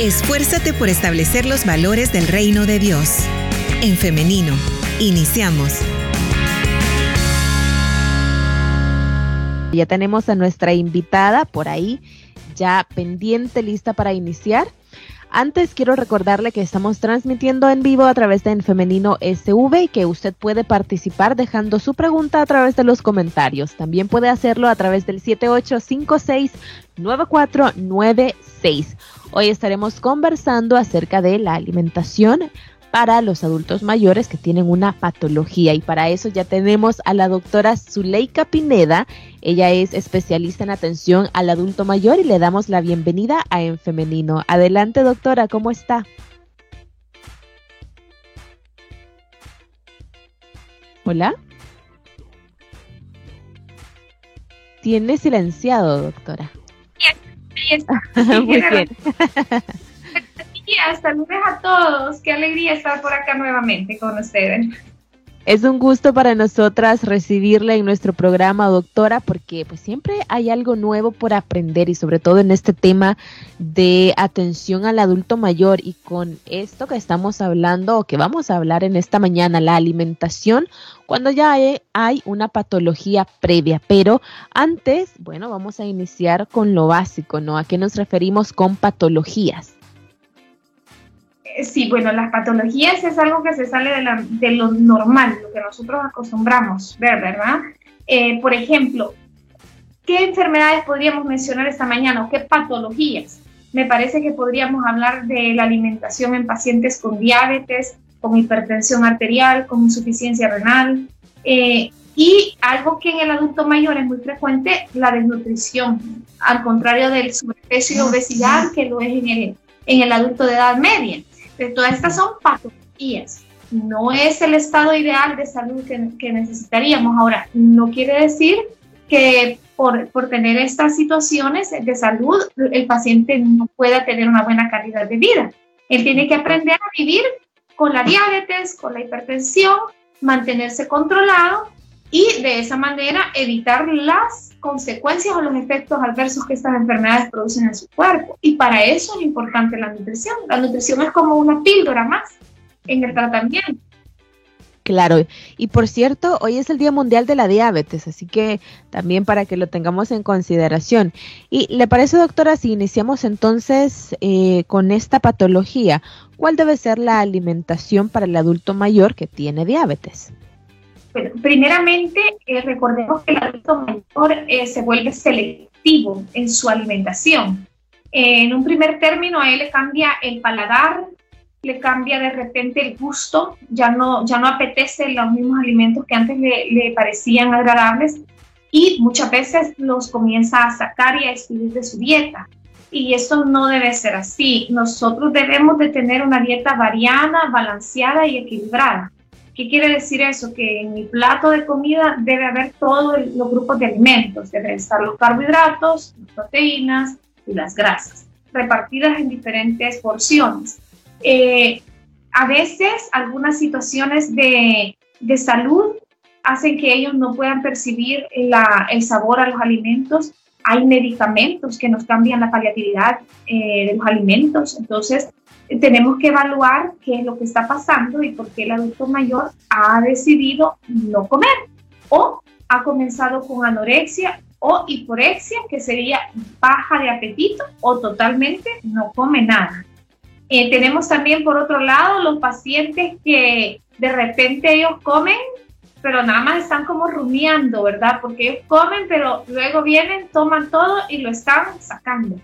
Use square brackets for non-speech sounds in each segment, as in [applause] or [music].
Esfuérzate por establecer los valores del reino de Dios. En femenino, iniciamos. Ya tenemos a nuestra invitada por ahí, ya pendiente, lista para iniciar. Antes quiero recordarle que estamos transmitiendo en vivo a través de En Femenino SV y que usted puede participar dejando su pregunta a través de los comentarios. También puede hacerlo a través del 7856-9496. Hoy estaremos conversando acerca de la alimentación para los adultos mayores que tienen una patología y para eso ya tenemos a la doctora Zuleika Pineda. Ella es especialista en atención al adulto mayor y le damos la bienvenida a En Femenino. Adelante doctora, ¿cómo está? Hola. Tiene silenciado, doctora. [laughs] Muy bien. saludos a todos. Qué alegría estar por acá nuevamente con ustedes. Es un gusto para nosotras recibirla en nuestro programa, doctora, porque pues siempre hay algo nuevo por aprender y sobre todo en este tema de atención al adulto mayor y con esto que estamos hablando o que vamos a hablar en esta mañana, la alimentación, cuando ya hay, una patología previa. Pero antes, bueno, vamos a iniciar con lo básico, ¿no? ¿A qué nos referimos con patologías? Eh, sí, bueno, las patologías es algo que se sale de, lo normal, lo que nosotros acostumbramos ver, ¿verdad? Eh, por ejemplo, ¿qué enfermedades podríamos mencionar esta mañana o qué patologías? Me parece que podríamos hablar de la alimentación en pacientes con diabetes, con hipertensión arterial, con insuficiencia renal. Eh, y algo que en el adulto mayor es muy frecuente, la desnutrición, al contrario del sobrepeso y obesidad que lo es en el, en el adulto de edad media todas estas son patologías. No es el estado ideal de salud que, necesitaríamos. Ahora, no quiere decir que por, por, tener estas situaciones de salud el paciente no pueda tener una buena calidad de vida. Él tiene que aprender a vivir con la diabetes, con la hipertensión, mantenerse controlado y de esa manera evitar las consecuencias o los efectos adversos que estas enfermedades producen en su cuerpo. Y para eso es importante la nutrición. La nutrición es como una píldora más en el tratamiento. Claro, y por cierto, hoy es el Día Mundial de la Diabetes, así que también para que lo tengamos en consideración. ¿Y le parece, doctora, si iniciamos entonces eh, con esta patología, cuál debe ser la alimentación para el adulto mayor que tiene diabetes? Bueno, primeramente, eh, recordemos que el adulto mayor eh, se vuelve selectivo en su alimentación. en un primer término, a él le cambia el paladar, le cambia de repente el gusto, ya no, ya no apetece los mismos alimentos que antes le, le parecían agradables y muchas veces los comienza a sacar y a excluir de su dieta. Y eso no debe ser así. Nosotros debemos de tener una dieta variada, balanceada y equilibrada. ¿Qué quiere decir eso? Que en mi plato de comida debe haber todos los grupos de alimentos. Deben estar los carbohidratos, las proteínas y las grasas, repartidas en diferentes porciones. Eh, a veces algunas situaciones de, salud hacen que ellos no puedan percibir el sabor a los alimentos. Hay medicamentos que nos cambian la paliatividad eh, de los alimentos. Entonces, tenemos que evaluar qué es lo que está pasando y por qué el adulto mayor ha decidido no comer o ha comenzado con anorexia o hiporexia, que sería baja de apetito o totalmente no come nada. Eh, tenemos también por otro lado los pacientes que de repente ellos comen, pero nada más están como rumiando, ¿verdad? Porque ellos comen, pero luego vienen, toman todo y lo están sacando.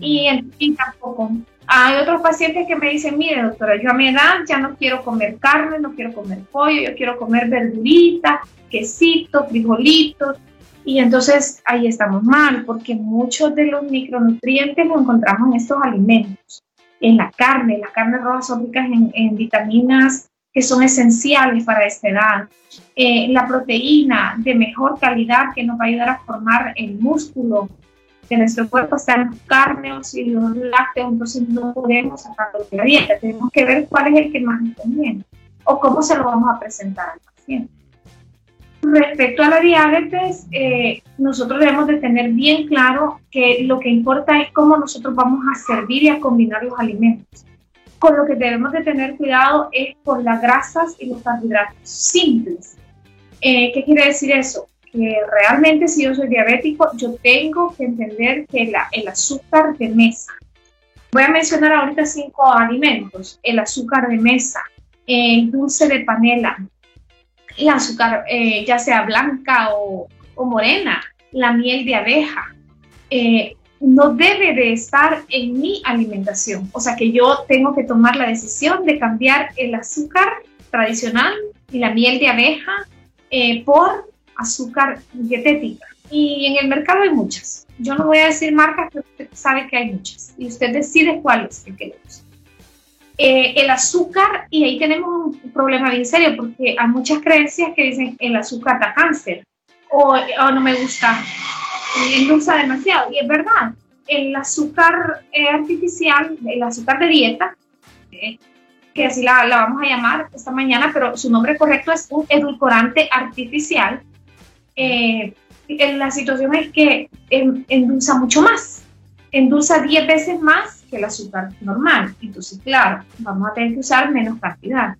Y, y tampoco hay otros pacientes que me dicen, mire doctora, yo a mi edad ya no quiero comer carne, no quiero comer pollo, yo quiero comer verdurita, quesito, frijolitos. Y entonces ahí estamos mal, porque muchos de los micronutrientes los encontramos en estos alimentos, en la carne. Las carnes rojas son ricas en, vitaminas que son esenciales para esta edad. Eh, la proteína de mejor calidad que nos va a ayudar a formar el músculo, que nuestro cuerpo está en carne o si los lácteos, entonces no podemos sacarlo de la dieta. Tenemos que ver cuál es el que más nos conviene o cómo se lo vamos a presentar al paciente. Respecto a la diabetes, eh, nosotros debemos de tener bien claro que lo que importa es cómo nosotros vamos a servir y a combinar los alimentos. Con lo que debemos de tener cuidado es con las grasas y los carbohidratos simples. Eh, ¿Qué quiere decir eso? Que realmente si yo soy diabético, yo tengo que entender que la, el azúcar de mesa, voy a mencionar ahorita cinco alimentos, el azúcar de mesa, el dulce de panela, el azúcar eh, ya sea blanca o, morena, la miel de abeja, eh, no debe de estar en mi alimentación. O sea que yo tengo que tomar la decisión de cambiar el azúcar tradicional y la miel de abeja eh, por azúcar dietética. Y en el mercado hay muchas. Yo no voy a decir marcas, pero usted sabe que hay muchas. Y usted decide cuál es el que le gusta. Eh, el azúcar, y ahí tenemos un problema bien serio, porque hay muchas creencias que dicen el azúcar da cáncer, o, no me gusta, endulza demasiado, y es verdad, el azúcar eh, artificial, el azúcar de dieta, eh, que así la, vamos a llamar esta mañana, pero su nombre correcto es un edulcorante artificial, la situación es que endulza mucho más, endulza 10 veces más el azúcar normal. Entonces, claro, vamos a tener que usar menos cantidad.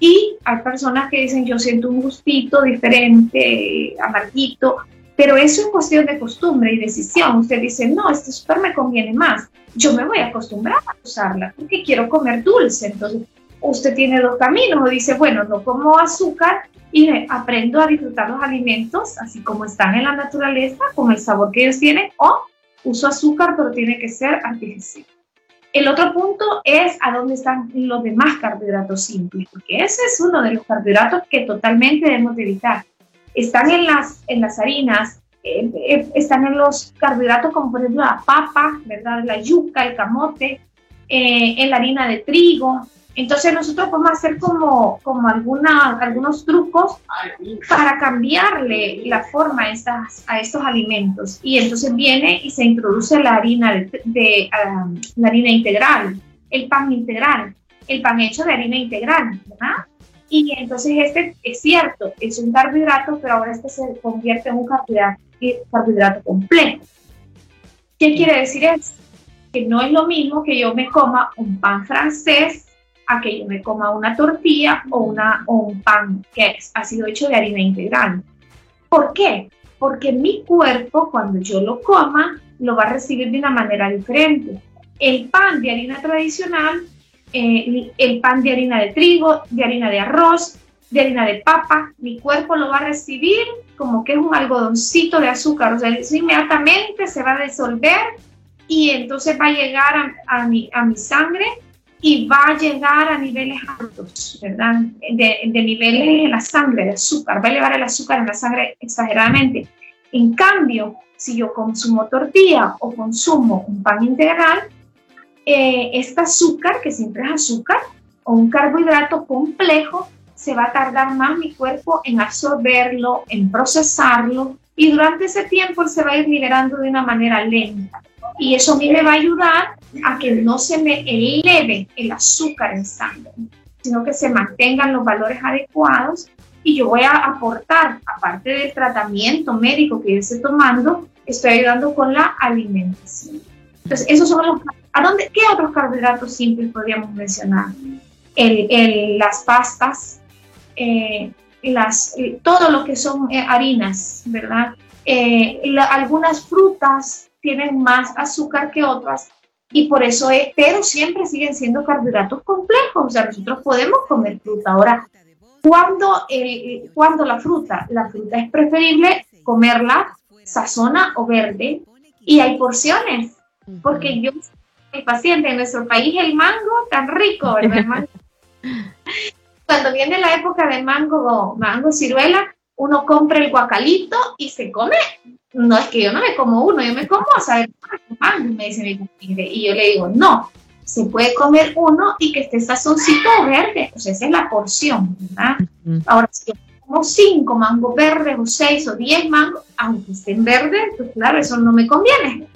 Y hay personas que dicen, yo siento un gustito diferente, amarguito, pero eso es cuestión de costumbre y decisión. Usted dice, no, este azúcar me conviene más. Yo me voy a acostumbrar a usarla porque quiero comer dulce. Entonces, usted tiene dos caminos. O dice, bueno, no como azúcar y aprendo a disfrutar los alimentos así como están en la naturaleza, con el sabor que ellos tienen, o uso azúcar, pero tiene que ser artificial. El otro punto es a dónde están los demás carbohidratos simples, porque ese es uno de los carbohidratos que totalmente debemos de evitar. Están en las, en las harinas, eh, eh, están en los carbohidratos como por ejemplo la papa, ¿verdad? la yuca, el camote, eh, en la harina de trigo, entonces nosotros podemos hacer como, como alguna, algunos trucos para cambiarle la forma a, estas, a estos alimentos. Y entonces viene y se introduce la harina, de, um, la harina integral, el pan integral, el pan hecho de harina integral, ¿verdad? Y entonces este es cierto, es un carbohidrato, pero ahora este se convierte en un carbohidrato complejo. ¿Qué quiere decir eso? Que no es lo mismo que yo me coma un pan francés a que yo me coma una tortilla o, un pan que ha sido hecho de harina integral. ¿Por qué? Porque mi cuerpo, cuando yo lo coma, lo va a recibir de una manera diferente. El pan de harina tradicional, eh, el pan de harina de trigo, de harina de arroz, de harina de papa, mi cuerpo lo va a recibir como que es un algodoncito de azúcar, o sea, inmediatamente se va a disolver y entonces va a llegar a mi sangre y va a llegar a niveles altos, ¿verdad? De, niveles en la sangre, de azúcar, va a elevar el azúcar en la sangre exageradamente. En cambio, si yo consumo tortilla o consumo un pan integral, eh, este azúcar, que siempre es azúcar, o un carbohidrato complejo, se va a tardar más mi cuerpo en absorberlo, en procesarlo, y durante ese tiempo se va a ir liberando de una manera lenta. Y eso a mí me va a ayudar a que no se me eleve el azúcar en sangre, sino que se mantengan los valores adecuados y yo voy a aportar, aparte del tratamiento médico que yo tomando, estoy ayudando con la alimentación. Entonces, esos son los... ¿A dónde, ¿Qué otros carbohidratos simples podríamos mencionar? El, las pastas, eh, las, eh, todo lo que son eh, harinas, ¿verdad? algunas frutas tienen más azúcar que otras y por eso es, pero siempre siguen siendo carbohidratos complejos, o sea, nosotros podemos comer fruta. Ahora, cuando, el, cuando la fruta, la fruta es preferible comerla sazona o verde y hay porciones, porque yo, mi paciente, en nuestro país el mango tan rico, ¿verdad? [laughs] Cuando viene la época de mango, mango ciruela, uno compra el guacalito y se come no es que yo no me como uno, yo me como, a saber, me dice mi y yo le digo, no, se puede comer uno y que esté sazoncito verde, pues esa es la porción, ¿verdad? Ahora, si yo como cinco mangos verdes o seis o diez mangos, aunque estén verdes, pues claro, eso no me conviene.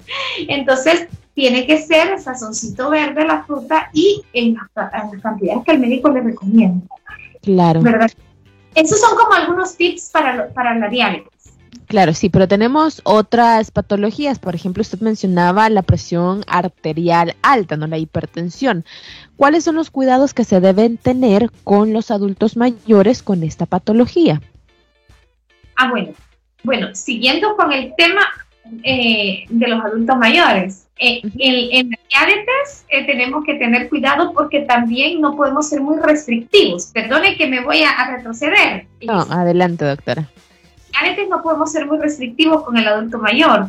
Entonces, tiene que ser sazoncito verde la fruta y en, las cantidades que el médico le recomienda. Claro. ¿verdad? Esos son como algunos tips para, para la diabetes. Claro, sí, pero tenemos otras patologías. Por ejemplo, usted mencionaba la presión arterial alta, no la hipertensión. ¿Cuáles son los cuidados que se deben tener con los adultos mayores con esta patología? Ah, bueno. Bueno, siguiendo con el tema eh, de los adultos mayores. Eh, en, la diabetes eh, tenemos que tener cuidado porque también no podemos ser muy restrictivos. Perdone que me voy a, retroceder. No, adelante, doctora. Diabetes no podemos ser muy restrictivos con el adulto mayor.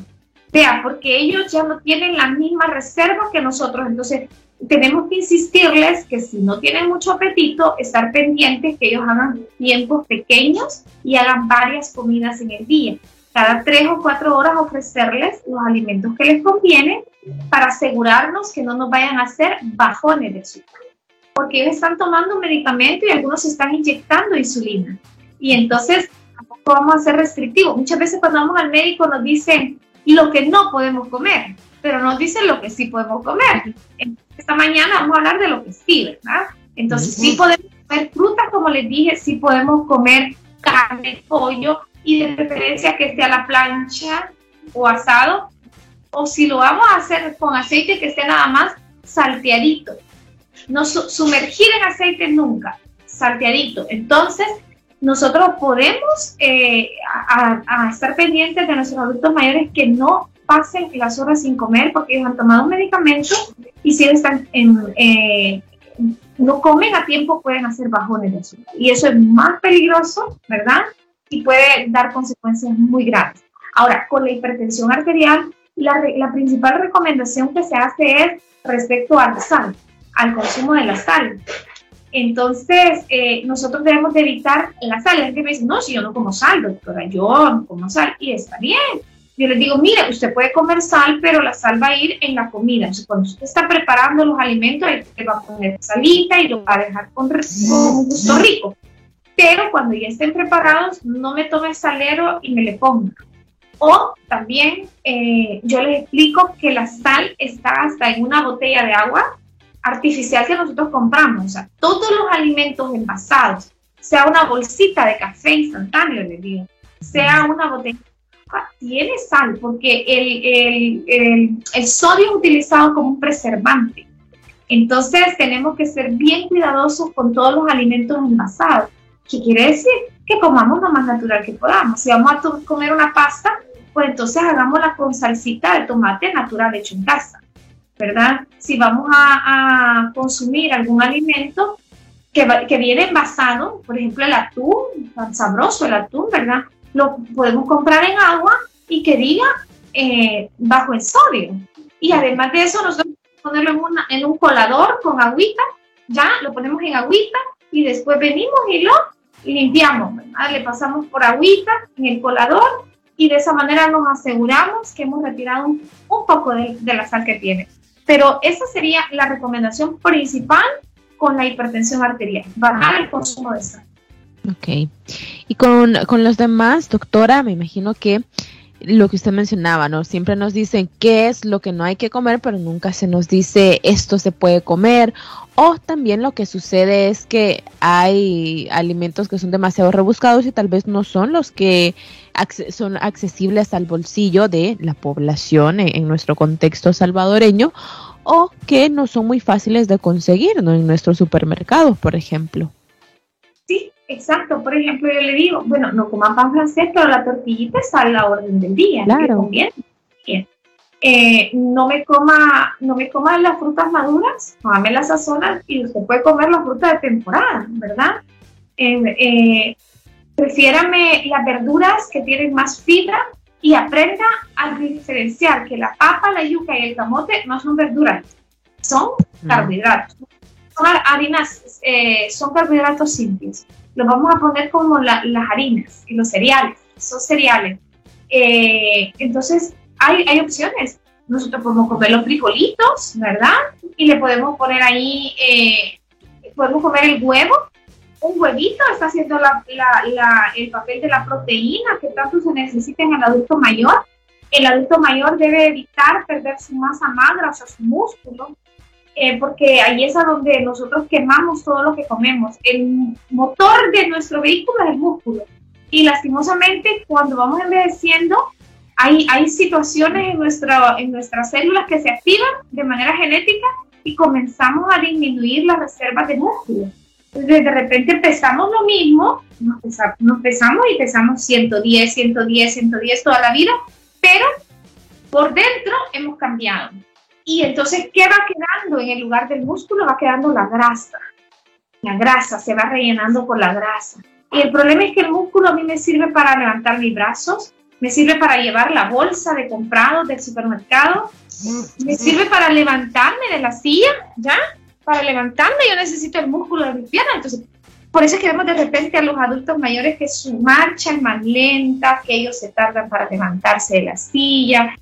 Vea, porque ellos ya no tienen la misma reserva que nosotros. Entonces, tenemos que insistirles que si no tienen mucho apetito, estar pendientes que ellos hagan tiempos pequeños y hagan varias comidas en el día cada tres o cuatro horas ofrecerles los alimentos que les convienen para asegurarnos que no nos vayan a hacer bajones de azúcar. Porque ellos están tomando un medicamento y algunos están inyectando insulina. Y entonces tampoco vamos a ser restrictivos. Muchas veces cuando vamos al médico nos dicen lo que no podemos comer, pero nos dicen lo que sí podemos comer. Esta mañana vamos a hablar de lo que sí, ¿verdad? Entonces sí podemos comer frutas, como les dije, sí podemos comer carne, pollo, y de preferencia que esté a la plancha o asado, o si lo vamos a hacer con aceite que esté nada más salteadito. No sumergir en aceite nunca, salteadito. Entonces, nosotros podemos eh, estar pendientes de nuestros adultos mayores que no pasen las horas sin comer porque ellos han tomado un medicamento y si están en, eh, no comen a tiempo pueden hacer bajones de azúcar. Y eso es más peligroso, ¿verdad? Y puede dar consecuencias muy graves. Ahora, con la hipertensión arterial, la, principal recomendación que se hace es respecto al sal, al consumo de la sal. Entonces, eh, nosotros debemos de evitar la sal. La gente me dice, no, si yo no como sal, doctora, yo no como sal. Y está bien. Yo les digo, mire, usted puede comer sal, pero la sal va a ir en la comida. Cuando usted está preparando los alimentos, le va a poner salita y lo va a dejar con, con gusto rico pero cuando ya estén preparados, no me tome el salero y me le ponga. O también eh, yo les explico que la sal está hasta en una botella de agua artificial que nosotros compramos. O sea, todos los alimentos envasados, sea una bolsita de café instantáneo, les digo, sea una botella tiene sal porque el, el, el, el sodio es utilizado como un preservante. Entonces tenemos que ser bien cuidadosos con todos los alimentos envasados. ¿Qué quiere decir? Que comamos lo más natural que podamos. Si vamos a comer una pasta, pues entonces hagámosla con salsita de tomate natural hecho en casa, ¿verdad? Si vamos a, consumir algún alimento que, que, viene envasado, por ejemplo el atún, tan sabroso el atún, ¿verdad? Lo podemos comprar en agua y que diga eh, bajo el sodio. Y además de eso, nosotros ponerlo en, una, en un colador con agüita, ya lo ponemos en agüita y después venimos y lo limpiamos, le pasamos por agüita en el colador y de esa manera nos aseguramos que hemos retirado un, poco de, la sal que tiene. Pero esa sería la recomendación principal con la hipertensión arterial, bajar el consumo de sal. Ok. Y con, con los demás, doctora, me imagino que lo que usted mencionaba, ¿no? Siempre nos dicen qué es lo que no hay que comer, pero nunca se nos dice esto se puede comer. O también lo que sucede es que hay alimentos que son demasiado rebuscados y tal vez no son los que son accesibles al bolsillo de la población en, nuestro contexto salvadoreño o que no son muy fáciles de conseguir ¿no? en nuestros supermercados, por ejemplo. Sí, Exacto, por ejemplo, yo le digo, bueno, no coman pan francés, pero la tortillita está a la orden del día. Claro. Eh, no me coma, no me coma las frutas maduras, cómame las sazonas y usted puede comer las frutas de temporada, ¿verdad? Eh, eh, prefiérame las verduras que tienen más fibra y aprenda a diferenciar que la papa, la yuca y el camote no son verduras, son mm. Son harinas, eh, son carbohidratos simples lo vamos a poner como las harinas y los cereales, son cereales. Eh, entonces, hay, hay opciones. Nosotros podemos comer los frijolitos, ¿verdad? Y le podemos poner ahí, eh, podemos comer el huevo. Un huevito está haciendo la, la, el papel de la proteína que tanto se necesita en el adulto mayor. El adulto mayor debe evitar perder su masa magra, o sea, su músculo, eh, porque ahí es a donde nosotros quemamos todo lo que comemos. El motor de nuestro vehículo es el músculo. Y lastimosamente, cuando vamos envejeciendo, hay, hay situaciones en, nuestra, en nuestras células que se activan de manera genética y comenzamos a disminuir las reservas de músculo. de repente empezamos lo mismo, nos pesamos, nos pesamos y pesamos 110, 110, 110 toda la vida, pero por dentro hemos cambiado. Y entonces, ¿qué va quedando en el lugar del músculo? Va quedando la grasa. La grasa se va rellenando por la grasa. Y el problema es que el músculo a mí me sirve para levantar mis brazos, me sirve para llevar la bolsa de comprado del supermercado, me sirve para levantarme de la silla, ¿ya? Para levantarme yo necesito el músculo de mi pierna. Entonces, por eso es que vemos de repente a los adultos mayores que su marcha es más lenta, que ellos se tardan para levantarse de la silla.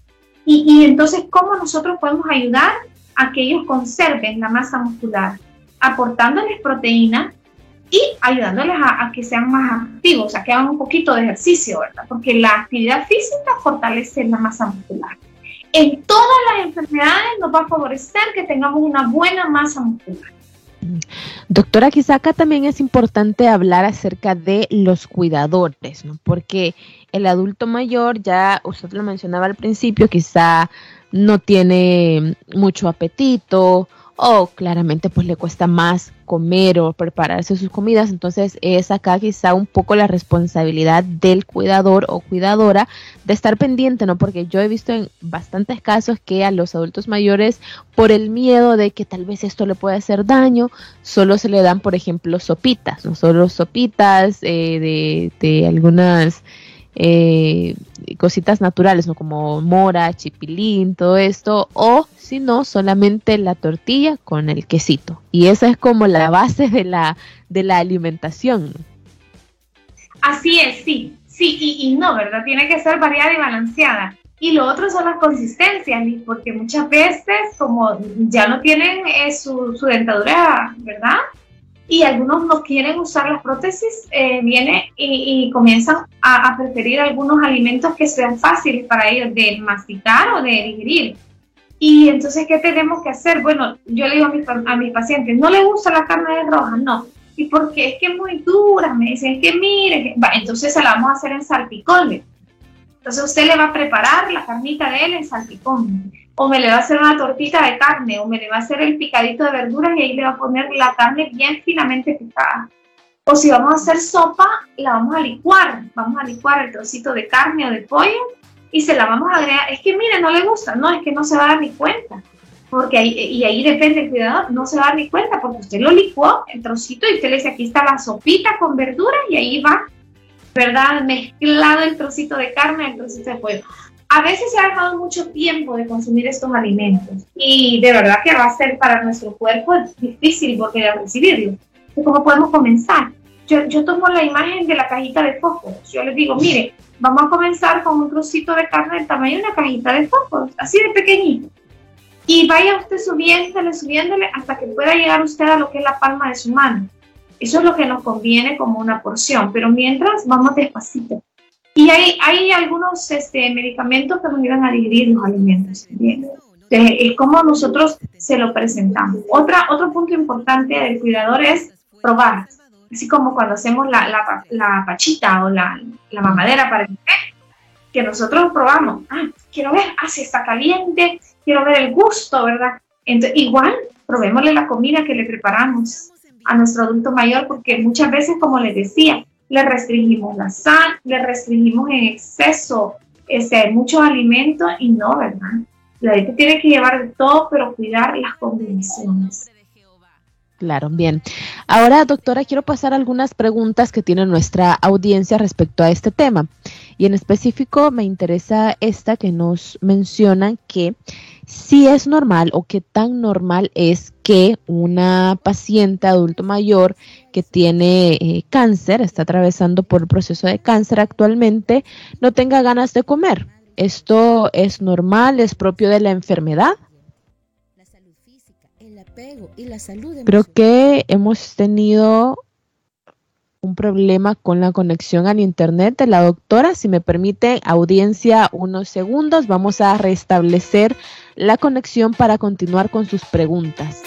Y, entonces, ¿cómo nosotros podemos ayudar a que ellos conserven la masa muscular? Aportándoles proteína, y ayudándoles a, que sean más activos, a que hagan un poquito de ejercicio, ¿verdad? Porque la actividad física fortalece la masa muscular. En todas las enfermedades nos va a favorecer que tengamos una buena masa muscular. Doctora, quizá acá también es importante hablar acerca de los cuidadores, ¿no? Porque el adulto mayor, ya usted lo mencionaba al principio, quizá no tiene mucho apetito o claramente pues le cuesta más comer o prepararse sus comidas, entonces es acá quizá un poco la responsabilidad del cuidador o cuidadora de estar pendiente, ¿no? Porque yo he visto en bastantes casos que a los adultos mayores por el miedo de que tal vez esto le pueda hacer daño, solo se le dan, por ejemplo, sopitas, no solo sopitas eh, de, de algunas eh, cositas naturales, ¿no? Como mora, chipilín, todo esto, o si no, solamente la tortilla con el quesito. Y esa es como la base de la, de la alimentación. Así es, sí, sí, y, no, ¿verdad? Tiene que ser variada y balanceada. Y lo otro son las consistencias, porque muchas veces, como ya no tienen eh, su, su dentadura, ¿verdad? Y algunos no quieren usar las prótesis, eh, viene y, comienzan a, preferir algunos alimentos que sean fáciles para ellos de masticar o de digerir. Y entonces, ¿qué tenemos que hacer? Bueno, yo le digo a mis, a pacientes, no le gusta la carne de roja, no. ¿Y porque Es que es muy dura, me dicen, que mire, entonces se la vamos a hacer en salpicón. Entonces usted le va a preparar la carnita de él en salpicón o me le va a hacer una tortita de carne, o me le va a hacer el picadito de verduras y ahí le va a poner la carne bien finamente picada. O si vamos a hacer sopa, la vamos a licuar, vamos a licuar el trocito de carne o de pollo y se la vamos a agregar. Es que mire, no le gusta, no, es que no se va a dar ni cuenta. Porque ahí, y ahí depende el cuidador, no se va a dar ni cuenta porque usted lo licuó, el trocito, y usted le dice, aquí está la sopita con verduras y ahí va, ¿verdad? Mezclado el trocito de carne, el trocito de pollo a veces se ha dejado mucho tiempo de consumir estos alimentos y de verdad que va a ser para nuestro cuerpo difícil volver a recibirlo. ¿Cómo podemos comenzar? Yo, yo tomo la imagen de la cajita de fósforos. Yo les digo, mire, vamos a comenzar con un trocito de carne del tamaño de una cajita de fósforos, así de pequeñito. Y vaya usted subiéndole, subiéndole hasta que pueda llegar usted a lo que es la palma de su mano. Eso es lo que nos conviene como una porción, pero mientras vamos despacito y hay, hay algunos este, medicamentos que nos ayudan a digerir los alimentos también. es como nosotros se lo presentamos. Otra, otro punto importante del cuidador es probar. Así como cuando hacemos la, la, la pachita o la, la mamadera para el bebé, que nosotros probamos. Ah, quiero ver, ah, si está caliente, quiero ver el gusto, ¿verdad? Entonces, igual, probémosle la comida que le preparamos a nuestro adulto mayor, porque muchas veces, como les decía, le restringimos la sal, le restringimos en exceso ese, muchos alimentos y no, ¿verdad? La dieta tiene que llevar de todo, pero cuidar las combinaciones. Claro, bien. Ahora, doctora, quiero pasar algunas preguntas que tiene nuestra audiencia respecto a este tema. Y en específico me interesa esta que nos mencionan que si es normal o qué tan normal es que una paciente adulto mayor que tiene eh, cáncer, está atravesando por el proceso de cáncer actualmente, no tenga ganas de comer. ¿Esto es normal? ¿Es propio de la enfermedad? Creo que hemos tenido un problema con la conexión al internet de la doctora. Si me permite, audiencia, unos segundos, vamos a restablecer la conexión para continuar con sus preguntas.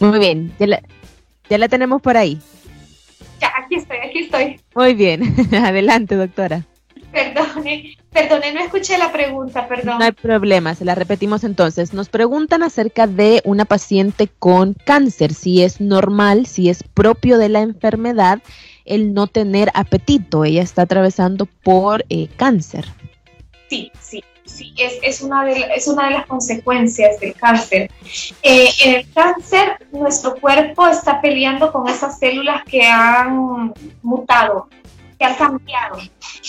Muy bien, ya la, tenemos por ahí. Ya, aquí estoy, aquí estoy. Muy bien, [laughs] adelante, doctora. Perdone, perdone, no escuché la pregunta, perdón. No hay problema, se la repetimos entonces. Nos preguntan acerca de una paciente con cáncer, si es normal, si es propio de la enfermedad el no tener apetito. Ella está atravesando por eh, cáncer. Sí, sí, sí, es, una de, es una de las consecuencias del cáncer. Eh, en el cáncer, nuestro cuerpo está peleando con esas células que han mutado, que han cambiado.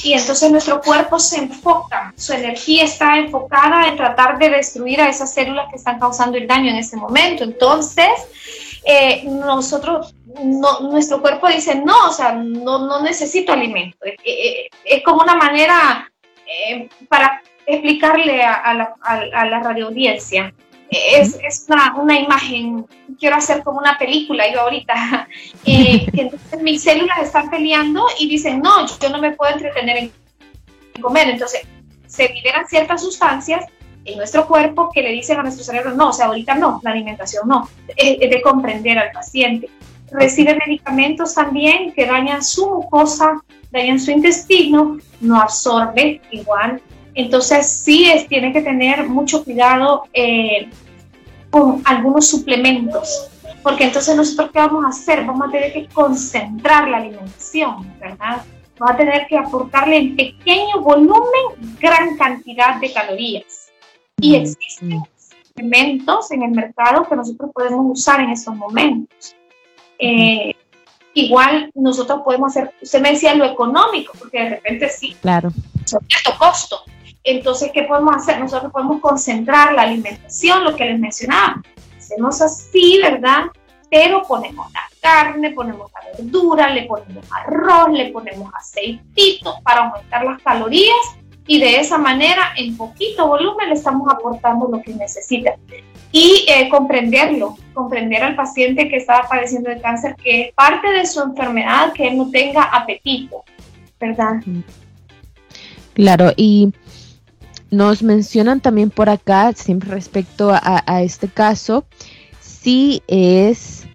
Y entonces nuestro cuerpo se enfoca, su energía está enfocada en tratar de destruir a esas células que están causando el daño en ese momento. Entonces, eh, nosotros, nuestro cuerpo dice, no, o sea, no, no necesito alimento. Eh, es como una manera para explicarle a, la, a, la radio audiencia. Es, es una, una, imagen, quiero hacer como una película yo ahorita, [laughs] eh, que entonces mis células están peleando y dicen, no, yo no me puedo entretener en comer. Entonces se liberan ciertas sustancias en nuestro cuerpo que le dicen a nuestro cerebro, no, o sea, ahorita no, la alimentación no, es, de comprender al paciente. Recibe medicamentos también que dañan su mucosa, dañan su intestino, no absorbe igual entonces sí es, tiene que tener mucho cuidado eh, con algunos suplementos, porque entonces nosotros qué vamos a hacer? Vamos a tener que concentrar la alimentación, ¿verdad? Vamos a tener que aportarle en pequeño volumen gran cantidad de calorías. Y existen suplementos en el mercado que nosotros podemos usar en estos momentos. Eh, igual nosotros podemos hacer, usted me decía lo económico, porque de repente sí, claro. alto costo, entonces, ¿qué podemos hacer? Nosotros podemos concentrar la alimentación, lo que les mencionaba. Hacemos así, ¿verdad? Pero ponemos la carne, ponemos la verdura, le ponemos arroz, le ponemos aceitito para aumentar las calorías y de esa manera, en poquito volumen, le estamos aportando lo que necesita. Y eh, comprenderlo, comprender al paciente que está padeciendo de cáncer, que es parte de su enfermedad, que no tenga apetito, ¿verdad? Claro, y nos mencionan también por acá, siempre respecto a, este caso, si es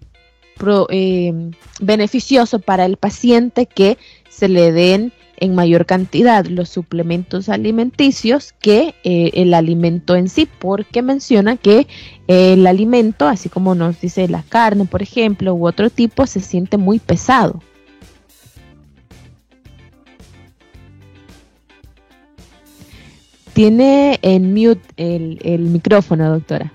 em, beneficioso para el paciente que se le den en mayor cantidad los suplementos alimenticios que eh, el alimento en sí, porque menciona que el alimento, así como nos dice la carne, por ejemplo, u otro tipo, se siente muy pesado. Tiene en mute el, micrófono, doctora.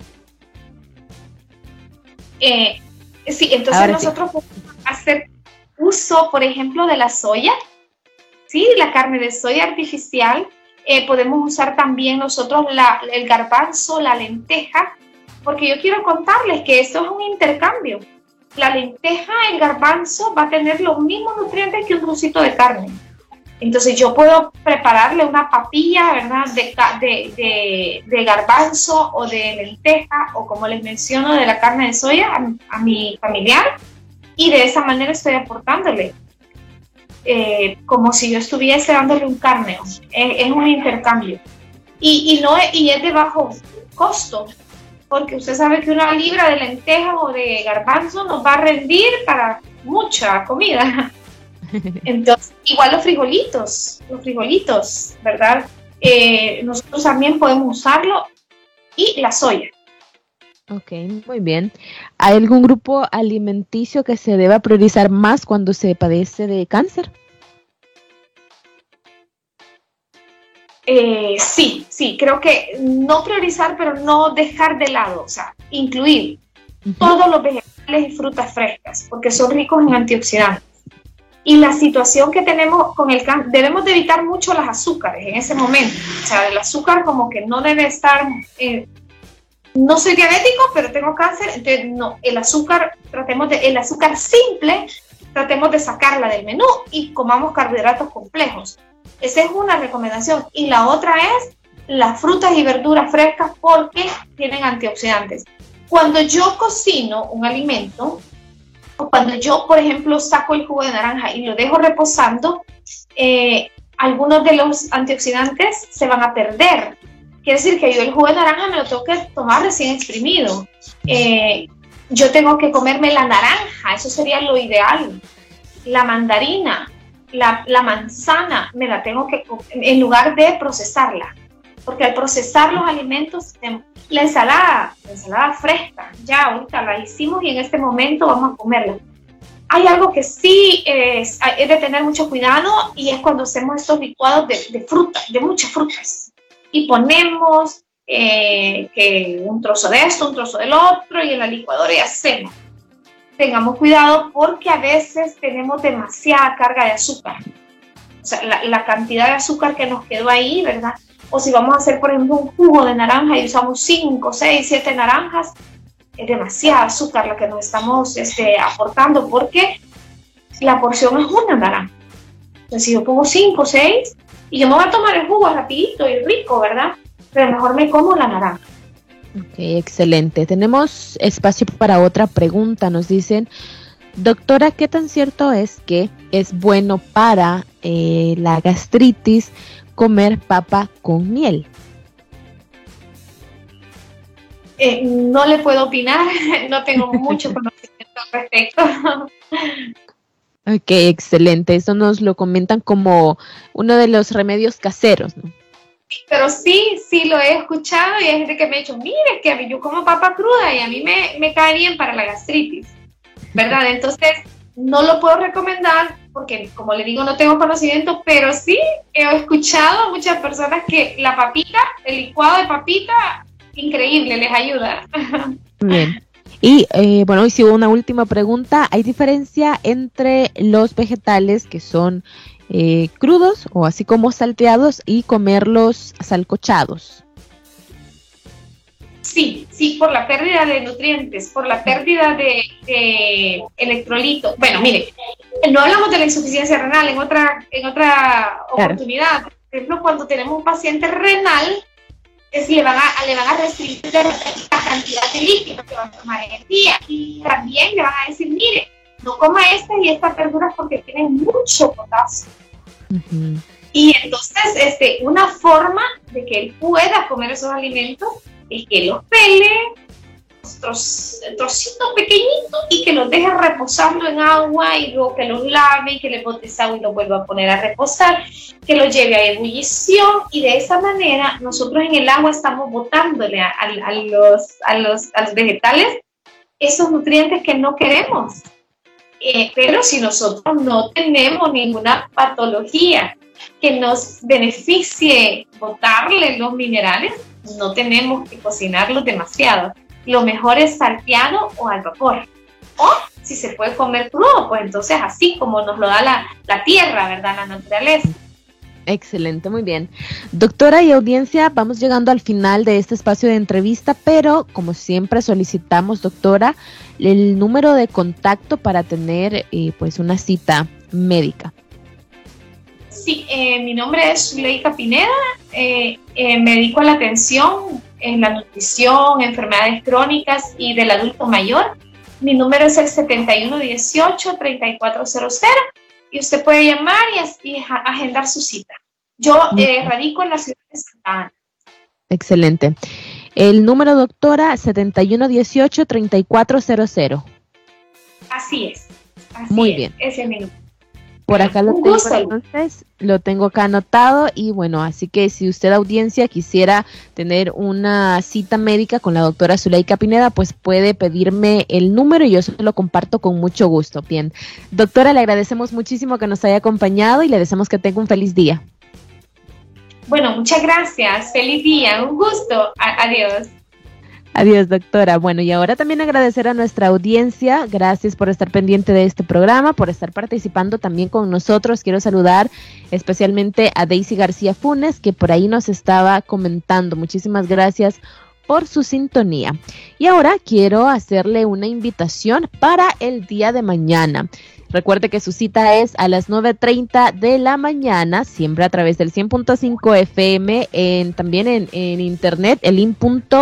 Eh, sí, entonces nosotros podemos hacer uso, por ejemplo, de la soya, sí, la carne de soya artificial. Eh, podemos usar también nosotros el garbanzo, la lenteja, porque yo quiero contarles que esto es un intercambio. La lenteja, el garbanzo va a tener los mismos nutrientes que un trocito de carne. Entonces yo puedo prepararle una papilla, ¿verdad? De, de, garbanzo o de lenteja o como les menciono de la carne de soya a, mi familiar y de esa manera estoy aportándole. Eh, como si yo estuviese dándole un carneo. Es, un intercambio. Y, y, no, y es de bajo costo, porque usted sabe que una libra de lenteja o de garbanzo nos va a rendir para mucha comida. Entonces, igual los frijolitos, los frijolitos, ¿verdad? Eh, nosotros también podemos usarlo y la soya. Ok, muy bien. ¿Hay algún grupo alimenticio que se deba priorizar más cuando se padece de cáncer? Eh, sí, sí, creo que no priorizar, pero no dejar de lado, o sea, incluir todos los vegetales y frutas frescas, porque son ricos en antioxidantes. Y la situación que tenemos con el cáncer, debemos de evitar mucho las azúcares en ese momento. O sea, el azúcar como que no debe estar, eh, no soy diabético, pero tengo cáncer, entonces no, el azúcar, tratemos de, el azúcar simple, tratemos de sacarla del menú y comamos carbohidratos complejos. Esa es una recomendación. Y la otra es las frutas y verduras frescas porque tienen antioxidantes. Cuando yo cocino un alimento, cuando yo, por ejemplo, saco el jugo de naranja y lo dejo reposando, eh, algunos de los antioxidantes se van a perder. Quiere decir que yo el jugo de naranja me lo tengo que tomar recién exprimido. Eh, yo tengo que comerme la naranja, eso sería lo ideal. La mandarina, la, la manzana, me la tengo que en lugar de procesarla porque al procesar los alimentos, la ensalada, la ensalada fresca, ya ahorita la hicimos y en este momento vamos a comerla. Hay algo que sí es, de tener mucho cuidado y es cuando hacemos estos licuados de, de frutas, de muchas frutas, y ponemos eh, que un trozo de esto, un trozo del otro, y en la licuadora y hacemos. Tengamos cuidado porque a veces tenemos demasiada carga de azúcar. O sea, la, la cantidad de azúcar que nos quedó ahí, ¿verdad? O si vamos a hacer, por ejemplo, un jugo de naranja y usamos 5, 6, 7 naranjas, es demasiado azúcar lo que nos estamos este, aportando porque la porción es una naranja. Entonces, si yo pongo 5, 6 y yo me voy a tomar el jugo rapidito y rico, ¿verdad? Pero mejor me como la naranja. Ok, excelente. Tenemos espacio para otra pregunta. Nos dicen, doctora, ¿qué tan cierto es que es bueno para eh, la gastritis comer papa con miel? Eh, no le puedo opinar, [laughs] no tengo mucho [laughs] conocimiento al respecto. Ok, excelente. Eso nos lo comentan como uno de los remedios caseros, ¿no? Pero sí, sí lo he escuchado y hay gente que me ha dicho, mire, que yo como papa cruda y a mí me, me cae bien para la gastritis, ¿verdad? [laughs] Entonces, no lo puedo recomendar porque, como le digo, no tengo conocimiento, pero sí he escuchado a muchas personas que la papita, el licuado de papita, increíble, les ayuda. Bien. Y eh, bueno, y si una última pregunta, ¿hay diferencia entre los vegetales que son eh, crudos o así como salteados y comerlos salcochados? Sí, sí, por la pérdida de nutrientes, por la pérdida de, electrolitos. Bueno, mire, no hablamos de la insuficiencia renal en otra, en otra oportunidad. Por ejemplo, cuando tenemos un paciente renal, es, le, van a, le van a restringir la cantidad de líquidos que va a tomar en el día. Y también le van a decir, mire, no coma estas y estas verduras porque tienen mucho potasio. Y entonces, este, una forma de que él pueda comer esos alimentos es que los pele, trocitos pequeñitos y que los deje reposando en agua y luego que los lave y que le bote agua y lo vuelva a poner a reposar, que lo lleve a ebullición y de esa manera nosotros en el agua estamos botándole a, los, a, los, a los vegetales esos nutrientes que no queremos. Eh, pero si nosotros no tenemos ninguna patología que nos beneficie botarle los minerales, no tenemos que cocinarlos demasiado. Lo mejor es salteado o al vapor. O si se puede comer crudo, pues entonces así como nos lo da la, la tierra, ¿verdad? La naturaleza. Excelente, muy bien. Doctora y audiencia, vamos llegando al final de este espacio de entrevista, pero como siempre solicitamos, doctora, el número de contacto para tener eh, pues una cita médica. Sí, eh, mi nombre es Zuleika Pineda, eh, eh, me dedico a la atención en la nutrición, enfermedades crónicas y del adulto mayor. Mi número es el 7118-3400 y usted puede llamar y, agendar su cita. Yo radico en la ciudad de Santa Ana. Excelente. El número, doctora, 7118-3400. Así es. Así Muy bien. Ese es mi número. Por acá lo tengo entonces, lo tengo acá anotado y bueno, así que si usted audiencia quisiera tener una cita médica con la doctora Zuleika Pineda, pues puede pedirme el número y yo se lo comparto con mucho gusto. Bien, doctora, le agradecemos muchísimo que nos haya acompañado y le deseamos que tenga un feliz día. Bueno, muchas gracias, feliz día, un gusto, adiós. Adiós, doctora. Bueno, y ahora también agradecer a nuestra audiencia. Gracias por estar pendiente de este programa, por estar participando también con nosotros. Quiero saludar especialmente a Daisy García Funes, que por ahí nos estaba comentando. Muchísimas gracias por su sintonía. Y ahora quiero hacerle una invitación para el día de mañana. Recuerde que su cita es a las 9.30 de la mañana, siempre a través del 100.5 FM, en, también en, en internet, el in.org.sv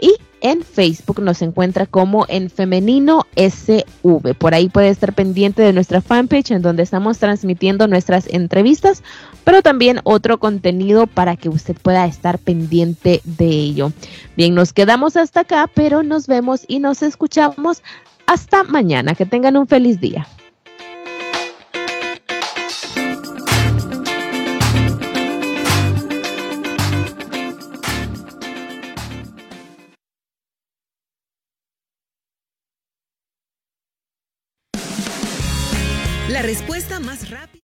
y en Facebook nos encuentra como en femenino SV. Por ahí puede estar pendiente de nuestra fanpage en donde estamos transmitiendo nuestras entrevistas, pero también otro contenido para que usted pueda estar pendiente de ello. Bien, nos quedamos hasta acá, pero nos vemos y nos escuchamos hasta mañana. Que tengan un feliz día. Respuesta más rápida.